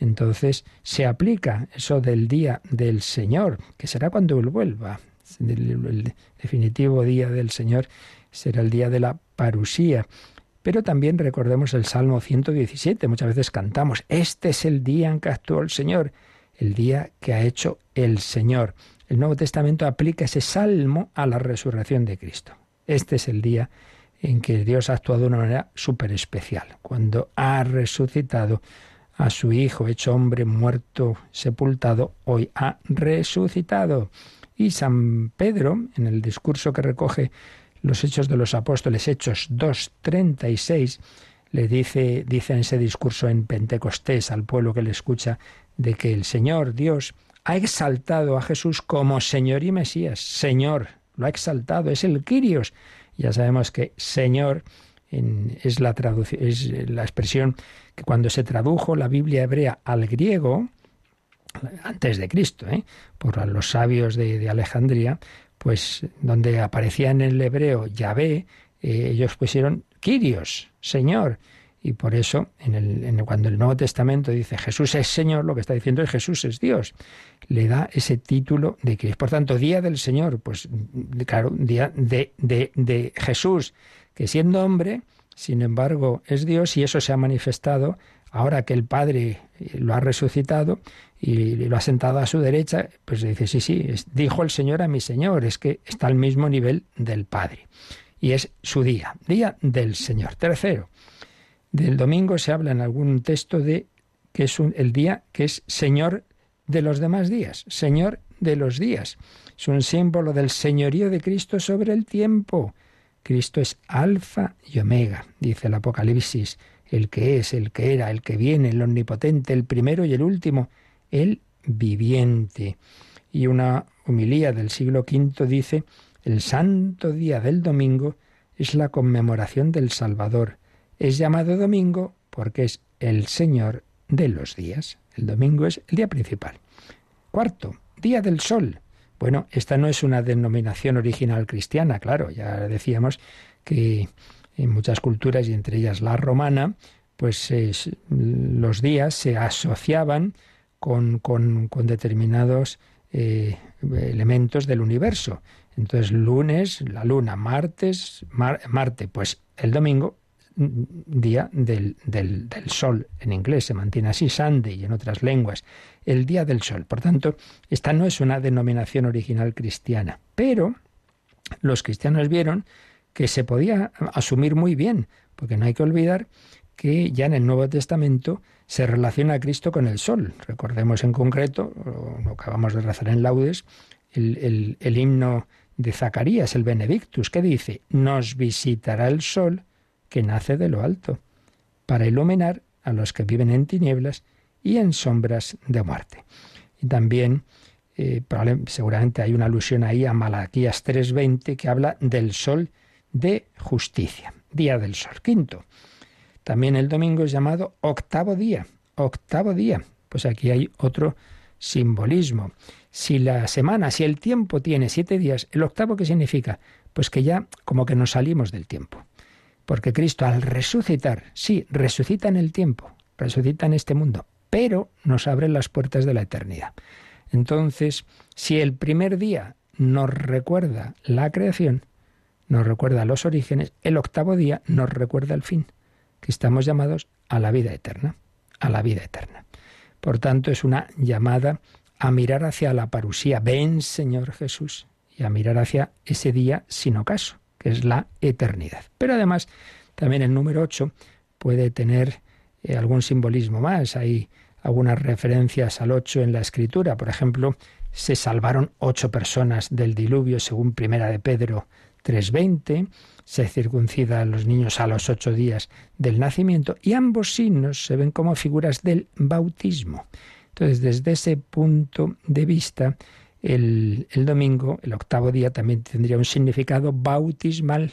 Entonces se aplica eso del día del Señor, que será cuando Él vuelva. El, definitivo día del Señor será el día de la parusía. Pero también recordemos el Salmo 117, muchas veces cantamos, este es el día en que actuó el Señor, el día que ha hecho el Señor. El Nuevo Testamento aplica ese salmo a la resurrección de Cristo. Este es el día en que Dios ha actuado de una manera súper especial, cuando ha resucitado a su Hijo, hecho hombre, muerto, sepultado, hoy ha resucitado. Y San Pedro, en el discurso que recoge los Hechos de los Apóstoles, Hechos 2.36, le dice, dice en ese discurso en Pentecostés al pueblo que le escucha, de que el Señor Dios ha exaltado a Jesús como Señor y Mesías. Señor, lo ha exaltado, es el Kyrios. Ya sabemos que Señor es la es la expresión que cuando se tradujo la Biblia hebrea al griego antes de Cristo, ¿eh? por los sabios de, Alejandría, pues donde aparecía en el hebreo Yahvé, eh, ellos pusieron Kyrios, Señor. Y por eso, en el, cuando el Nuevo Testamento dice Jesús es Señor, lo que está diciendo es Jesús es Dios. Le da ese título de que Por tanto, Día del Señor, pues claro, día de Jesús, que siendo hombre, sin embargo, es Dios y eso se ha manifestado ahora que el Padre lo ha resucitado y lo ha sentado a su derecha, pues dice, sí, sí, dijo el Señor a mi Señor, es que está al mismo nivel del Padre. Y es su día, día del Señor. Tercero, del domingo se habla en algún texto de que es el día que es Señor de los demás días, Señor de los días. Es un símbolo del señorío de Cristo sobre el tiempo. Cristo es alfa y omega, dice el Apocalipsis, el que es, el que era, el que viene, el omnipotente, el primero y el último, el viviente. Y una humilía del siglo V dice, el santo día del domingo es la conmemoración del Salvador, es llamado domingo porque es el Señor de los días. El domingo es el día principal. Cuarto, Día del Sol. Bueno, esta no es una denominación original cristiana, claro, ya decíamos que en muchas culturas y entre ellas la romana, pues los días se asociaban con, con, determinados eh, elementos del universo. Entonces, lunes, la luna, martes, Marte, pues el domingo, día del, del, sol, en inglés se mantiene así, Sunday, y en otras lenguas, el día del sol. Por tanto, esta no es una denominación original cristiana, pero los cristianos vieron que se podía asumir muy bien, porque no hay que olvidar que ya en el Nuevo Testamento se relaciona a Cristo con el sol. Recordemos en concreto, lo acabamos de rezar en laudes, el, el himno de Zacarías, el Benedictus, que dice, nos visitará el sol que nace de lo alto, para iluminar a los que viven en tinieblas y en sombras de muerte. Y también, eh, seguramente hay una alusión ahí a Malaquías 3.20 que habla del sol de justicia, día del sol. Quinto, también el domingo es llamado octavo día, octavo día. Pues aquí hay otro simbolismo. Si la semana, si el tiempo tiene siete días, ¿el octavo qué significa? Pues que ya como que nos salimos del tiempo. Porque Cristo al resucitar, sí, resucita en el tiempo, resucita en este mundo, pero nos abre las puertas de la eternidad. Entonces, si el primer día nos recuerda la creación, nos recuerda los orígenes, el octavo día nos recuerda el fin, que estamos llamados a la vida eterna, a la vida eterna. Por tanto, es una llamada a mirar hacia la parusía. Ven, Señor Jesús, y a mirar hacia ese día sin ocaso, es la eternidad. Pero además, también el número 8 puede tener eh, algún simbolismo más. Hay algunas referencias al 8 en la escritura. Por ejemplo, se salvaron ocho personas del diluvio, según Primera de Pedro 3.20 se circuncida a los niños a los ocho días del nacimiento y ambos signos se ven como figuras del bautismo. Entonces, desde ese punto de vista, el, domingo, el octavo día, también tendría un significado bautismal.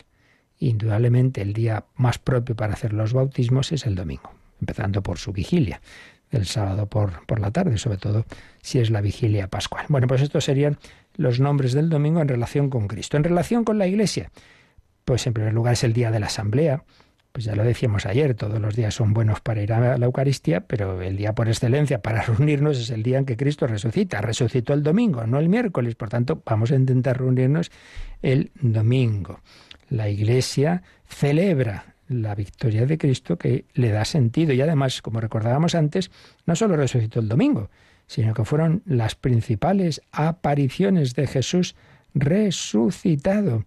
Indudablemente, el día más propio para hacer los bautismos es el domingo, empezando por su vigilia, el sábado por, por la tarde, sobre todo si es la vigilia pascual. Bueno, pues estos serían los nombres del domingo en relación con Cristo. En relación con la Iglesia, pues en primer lugar es el día de la asamblea. Pues ya lo decíamos ayer, todos los días son buenos para ir a la Eucaristía, pero el día por excelencia para reunirnos es el día en que Cristo resucita. Resucitó el domingo, no el miércoles. Por tanto, vamos a intentar reunirnos el domingo. La Iglesia celebra la victoria de Cristo que le da sentido. Y además, como recordábamos antes, no solo resucitó el domingo, sino que fueron las principales apariciones de Jesús resucitado.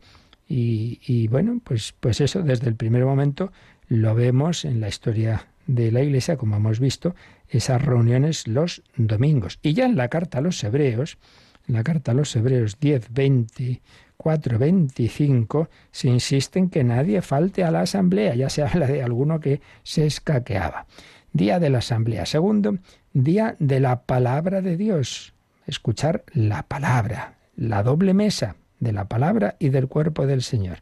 Y, bueno, pues, pues eso desde el primer momento lo vemos en la historia de la Iglesia, como hemos visto, esas reuniones los domingos. Y ya en la carta a los Hebreos, en la carta a los Hebreos 10, 20, 4.25 se insiste en que nadie falte a la asamblea. Ya se habla de alguno que se escaqueaba. Día de la asamblea. Segundo, día de la palabra de Dios. Escuchar la palabra, la doble mesa de la palabra y del cuerpo del Señor.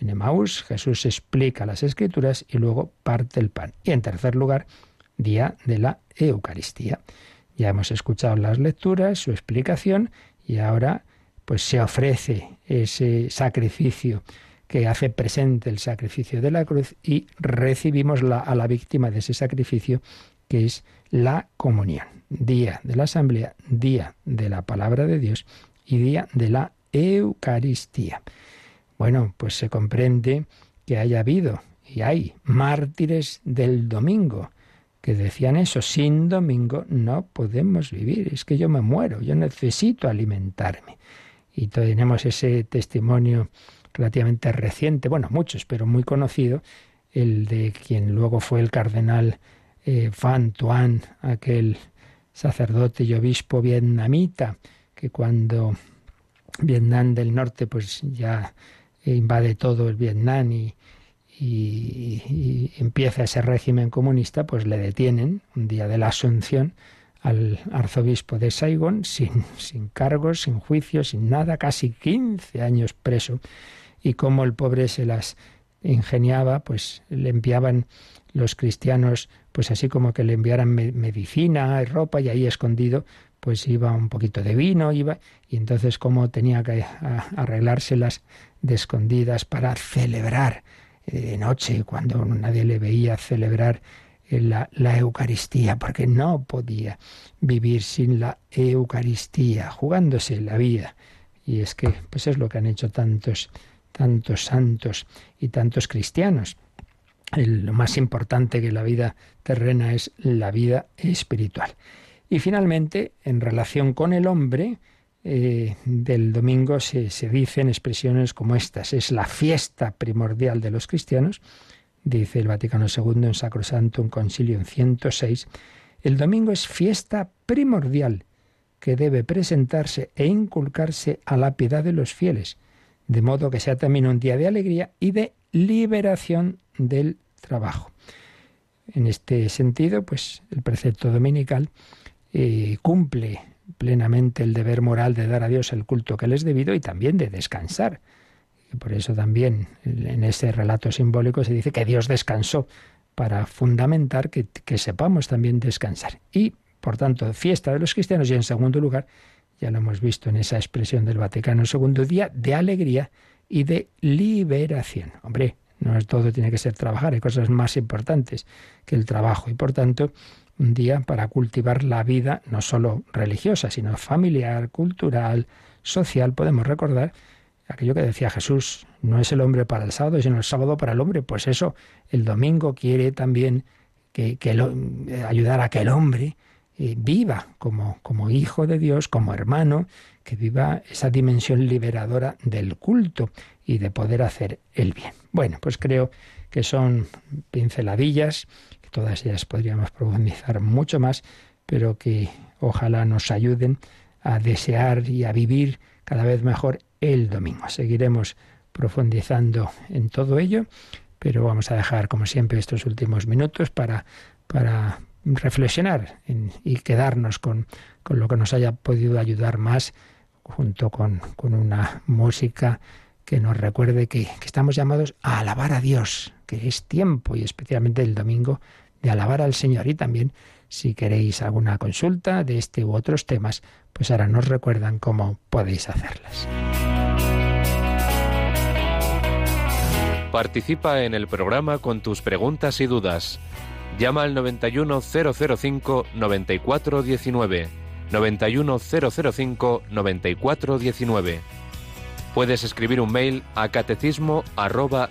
En Emaús Jesús explica las escrituras y luego parte el pan. Y en tercer lugar, día de la Eucaristía. Ya hemos escuchado las lecturas, su explicación y ahora pues se ofrece ese sacrificio que hace presente el sacrificio de la cruz y recibimos a la víctima de ese sacrificio que es la comunión. Día de la asamblea, día de la palabra de Dios y día de la Eucaristía. Bueno, pues se comprende que haya habido y hay mártires del domingo que decían eso, sin domingo no podemos vivir, es que yo me muero, yo necesito alimentarme. Y tenemos ese testimonio relativamente reciente, bueno, muchos, pero muy conocido, el de quien luego fue el cardenal eh, Tuan, aquel sacerdote y obispo vietnamita, que cuando Vietnam del Norte pues ya invade todo el Vietnam y, y, empieza ese régimen comunista, pues le detienen un día de la Asunción al arzobispo de Saigón sin, sin cargos, sin juicio, sin nada, casi 15 años preso. Y como el pobre se las ingeniaba, pues le enviaban los cristianos, pues así como que le enviaran medicina y ropa y ahí escondido, pues iba un poquito de vino, iba, y entonces como tenía que arreglárselas de escondidas para celebrar eh, de noche, cuando nadie le veía celebrar la, la, Eucaristía, porque no podía vivir sin la Eucaristía, jugándose la vida. Y es que, pues es lo que han hecho tantos, tantos santos y tantos cristianos. lo más importante que la vida terrena es la vida espiritual. Y finalmente, en relación con el hombre, eh, del domingo se, se dicen expresiones como estas. Es la fiesta primordial de los cristianos, dice el Vaticano II en Sacrosanto, un concilio en 106. El domingo es fiesta primordial que debe presentarse e inculcarse a la piedad de los fieles, de modo que sea también un día de alegría y de liberación del trabajo. En este sentido, pues el precepto dominical eh, cumple plenamente el deber moral de dar a Dios el culto que le es debido y también de descansar. Y por eso también en ese relato simbólico se dice que Dios descansó para fundamentar que, que sepamos también descansar. Y, por tanto, fiesta de los cristianos y en segundo lugar, ya lo hemos visto en esa expresión del Vaticano segundo día, de alegría y de liberación. Hombre, no todo tiene que ser trabajar, hay cosas más importantes que el trabajo y por tanto un día para cultivar la vida no solo religiosa, sino familiar, cultural, social. Podemos recordar aquello que decía Jesús, no es el hombre para el sábado, sino el sábado para el hombre. Pues eso, el domingo quiere también que, eh, ayudar a que el hombre eh, viva como hijo de Dios, como hermano, que viva esa dimensión liberadora del culto y de poder hacer el bien. Bueno, pues creo que son pinceladillas todas ellas podríamos profundizar mucho más, pero que ojalá nos ayuden a desear y a vivir cada vez mejor el domingo. Seguiremos profundizando en todo ello, pero vamos a dejar, como siempre, estos últimos minutos para, para reflexionar y quedarnos con, con, lo que nos haya podido ayudar más, junto con, con una música que nos recuerde que, que estamos llamados a alabar a Dios, que es tiempo, y especialmente el domingo, de alabar al Señor. Y también, si queréis alguna consulta de este u otros temas, pues ahora nos recuerdan cómo podéis hacerlas. Participa en el programa con tus preguntas y dudas. Llama al 91005 9419. 91005 9419. Puedes escribir un mail a catecismo arroba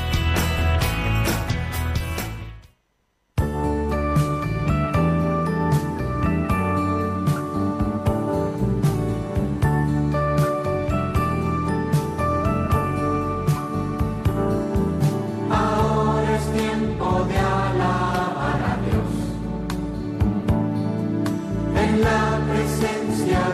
Señor.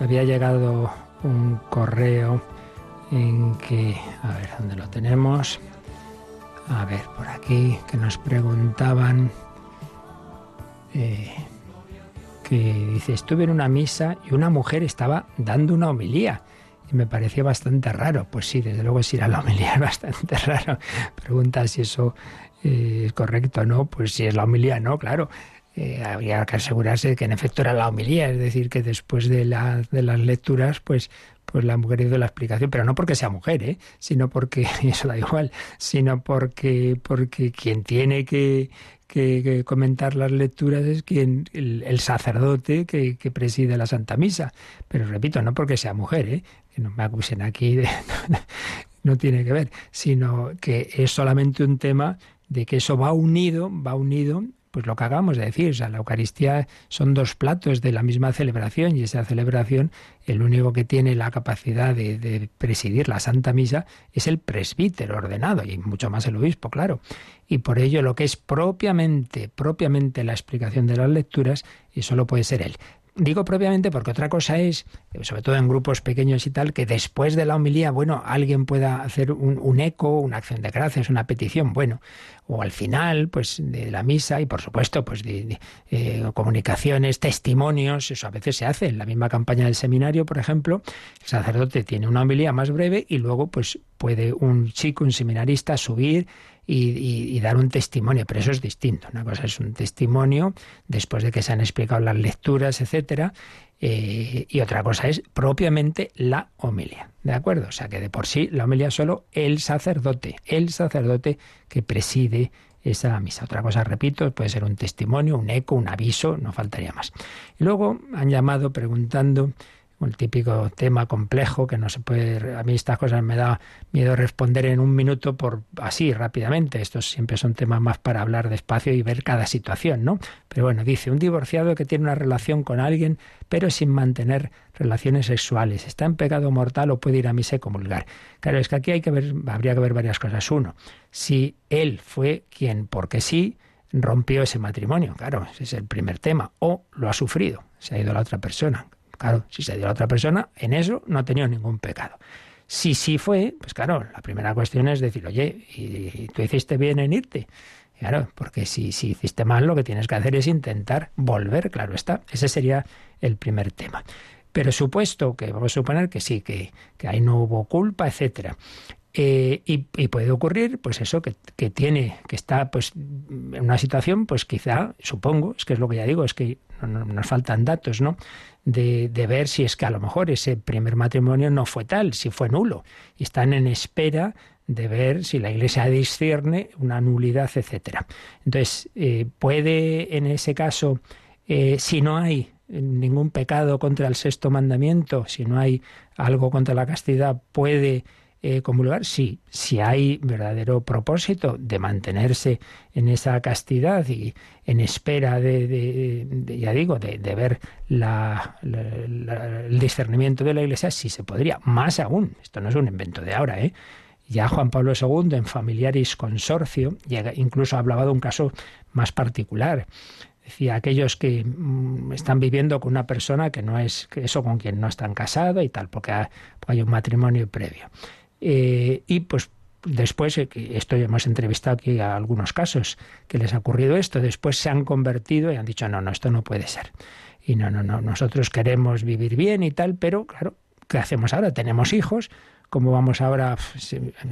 Había llegado un correo en que, a ver, ¿dónde lo tenemos? A ver, por aquí, que nos preguntaban, eh, que dice, estuve en una misa y una mujer estaba dando una homilía. Y me pareció bastante raro. Pues sí, desde luego si era la homilía es bastante raro. Pregunta si eso eh, es correcto o no. Pues si es la homilía, no, claro eh, habría que asegurarse de que en efecto era la homilía, es decir, que después de, la, de las lecturas, pues, pues la mujer hizo la explicación, pero no porque sea mujer, ¿eh? sino porque, y eso da igual, sino porque, porque quien tiene que, que, comentar las lecturas es quien, el, sacerdote que, que, preside la Santa Misa. Pero repito, no porque sea mujer, ¿eh? que no me acusen aquí de... no tiene que ver, sino que es solamente un tema de que eso va unido, va unido pues lo que acabamos de decir, o sea, la Eucaristía son dos platos de la misma celebración y esa celebración, el único que tiene la capacidad de, presidir la Santa Misa es el presbítero ordenado y mucho más el obispo, claro. Y por ello lo que es propiamente, propiamente la explicación de las lecturas, y solo puede ser él. Digo propiamente porque otra cosa es, sobre todo en grupos pequeños y tal, que después de la homilía, bueno, alguien pueda hacer un, eco, una acción de gracias, una petición, bueno, o al final, pues de la misa y por supuesto, pues de, eh, comunicaciones, testimonios, eso a veces se hace. En la misma campaña del seminario, por ejemplo, el sacerdote tiene una homilía más breve y luego, pues puede un chico, un seminarista subir y, dar un testimonio, pero eso es distinto. Una cosa es un testimonio después de que se han explicado las lecturas, etcétera, eh, y otra cosa es propiamente la homilia. ¿De acuerdo? O sea que de por sí la homilia es solo el sacerdote, el sacerdote que preside esa misa. Otra cosa, repito, puede ser un testimonio, un eco, un aviso, no faltaría más. Y luego han llamado preguntando el típico tema complejo que no se puede. A mí estas cosas me da miedo responder en un minuto por así rápidamente. Estos siempre son temas más para hablar despacio y ver cada situación, ¿no? Pero bueno, dice un divorciado que tiene una relación con alguien, pero sin mantener relaciones sexuales. ¿Está en pecado mortal o puede ir a misa y comulgar? Claro, es que aquí hay que ver, habría que ver varias cosas. Uno, si él fue quien, porque sí, rompió ese matrimonio, claro, ese es el primer tema, o lo ha sufrido, se ha ido la otra persona Claro, si se dio a otra persona, en eso no ha tenido ningún pecado. Si sí fue, pues claro, la primera cuestión es decir, oye, ¿y tú hiciste bien en irte? Claro, porque si, si hiciste mal, lo que tienes que hacer es intentar volver, claro está. Ese sería el primer tema. Pero supuesto que vamos a suponer que sí, que, que ahí no hubo culpa, etcétera. Eh, y, puede ocurrir, pues eso, que, tiene, que está pues en una situación, pues quizá, supongo, es que es lo que ya digo, es que nos faltan datos, ¿no? De, de, ver si es que a lo mejor ese primer matrimonio no fue tal, si fue nulo, y están en espera de ver si la Iglesia discierne una nulidad, etcétera. Entonces, eh, puede en ese caso, eh, si no hay ningún pecado contra el sexto mandamiento, si no hay algo contra la castidad, puede eh, comulgar, sí, si hay verdadero propósito de mantenerse en esa castidad y en espera de, ya digo, de, ver el discernimiento de la Iglesia, sí se podría. Más aún, esto no es un invento de ahora, ¿eh? Ya Juan Pablo II en Familiaris Consorcio incluso hablaba de un caso más particular. Decía, aquellos que mm, están viviendo con una persona que no es eso con quien no están casados y tal, porque hay un matrimonio previo. Eh, y pues después, eh, esto hemos entrevistado aquí a algunos casos que les ha ocurrido esto, después se han convertido y han dicho, no, no, esto no puede ser. Y no, no, no, nosotros queremos vivir bien y tal, pero claro, ¿qué hacemos ahora? Tenemos hijos, ¿cómo vamos ahora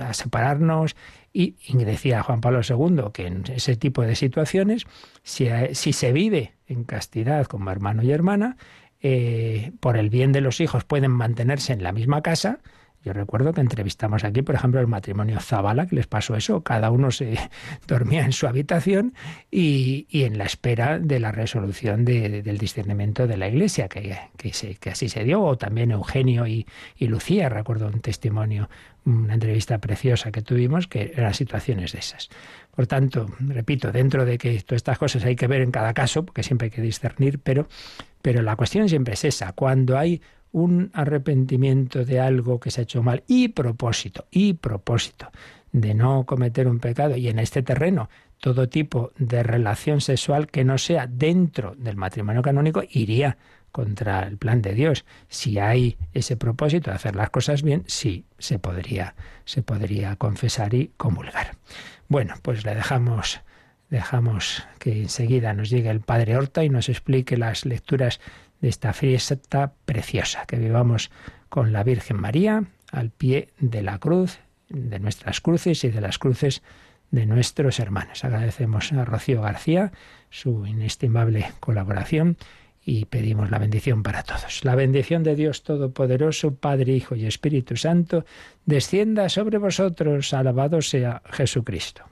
a separarnos? Y, decía Juan Pablo II que en ese tipo de situaciones, si, si se vive en castidad como hermano y hermana, eh, por el bien de los hijos pueden mantenerse en la misma casa, yo recuerdo que entrevistamos aquí, por ejemplo, el matrimonio Zabala, que les pasó eso. Cada uno se dormía en su habitación y, en la espera de la resolución del discernimiento de la Iglesia, que, que, así se dio. O también Eugenio y, Lucía, recuerdo un testimonio, una entrevista preciosa que tuvimos, que eran situaciones de esas. Por tanto, repito, dentro de que todas estas cosas hay que ver en cada caso, porque siempre hay que discernir, pero, pero la cuestión siempre es esa. Cuando hay un arrepentimiento de algo que se ha hecho mal y propósito, y propósito de no cometer un pecado y en este terreno todo tipo de relación sexual que no sea dentro del matrimonio canónico iría contra el plan de Dios. Si hay ese propósito de hacer las cosas bien, sí se podría se podría confesar y comulgar. Bueno, pues le dejamos dejamos que enseguida nos llegue el Padre Horta y nos explique las lecturas de esta fiesta preciosa, que vivamos con la Virgen María al pie de la cruz, de nuestras cruces y de las cruces de nuestros hermanos. Agradecemos a Rocío García su inestimable colaboración y pedimos la bendición para todos. La bendición de Dios Todopoderoso, Padre, Hijo y Espíritu Santo, descienda sobre vosotros. Alabado sea Jesucristo.